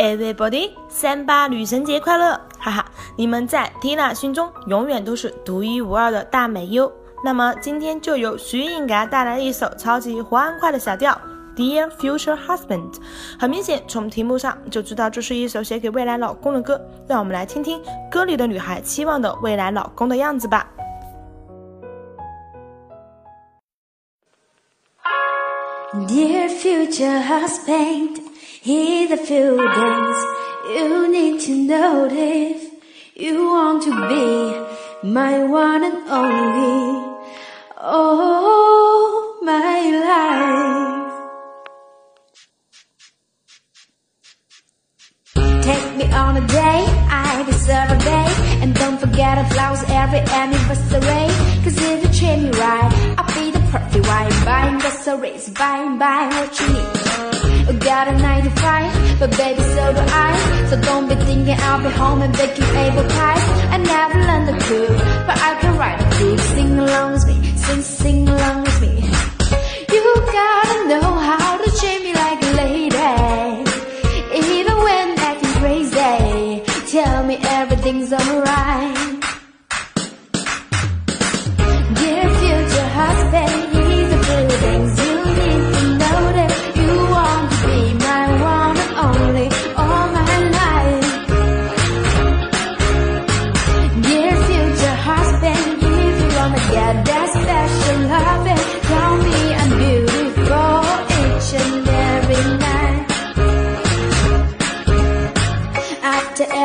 Everybody，三八女神节快乐！哈哈，你们在 Tina 心中永远都是独一无二的大美优。那么今天就由徐颖给大家带来一首超级欢快的小调，Dear Future Husband。很明显，从题目上就知道这是一首写给未来老公的歌。让我们来听听歌里的女孩期望的未来老公的样子吧。Dear future Husband，he a few things you need to know if you want to be my one and only. Oh, my life. Take me on a day, I deserve a day. And don't forget the flowers every anniversary. Cause if you treat me right, I'll be the perfect wife. Buying groceries, buying, buying what you need. Got a 9 to 5, but baby so do I. So don't be thinking I'll be home and baking apple pies. I never learned the clue, but I can write a beat Sing along with me, sing, sing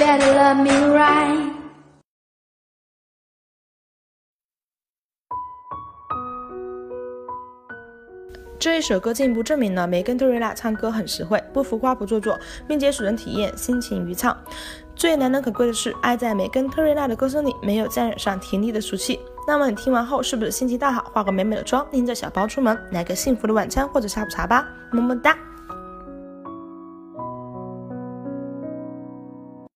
Me right. 这一首歌进一步证明了梅根特瑞娜唱歌很实惠，不浮夸不做作，并且使人体验心情愉畅。最难能可贵的是，爱在梅根特瑞娜的歌声里没有沾染上甜腻的俗气。那么你听完后是不是心情大好，化个美美的妆，拎着小包出门，来个幸福的晚餐或者下午茶吧？么么哒。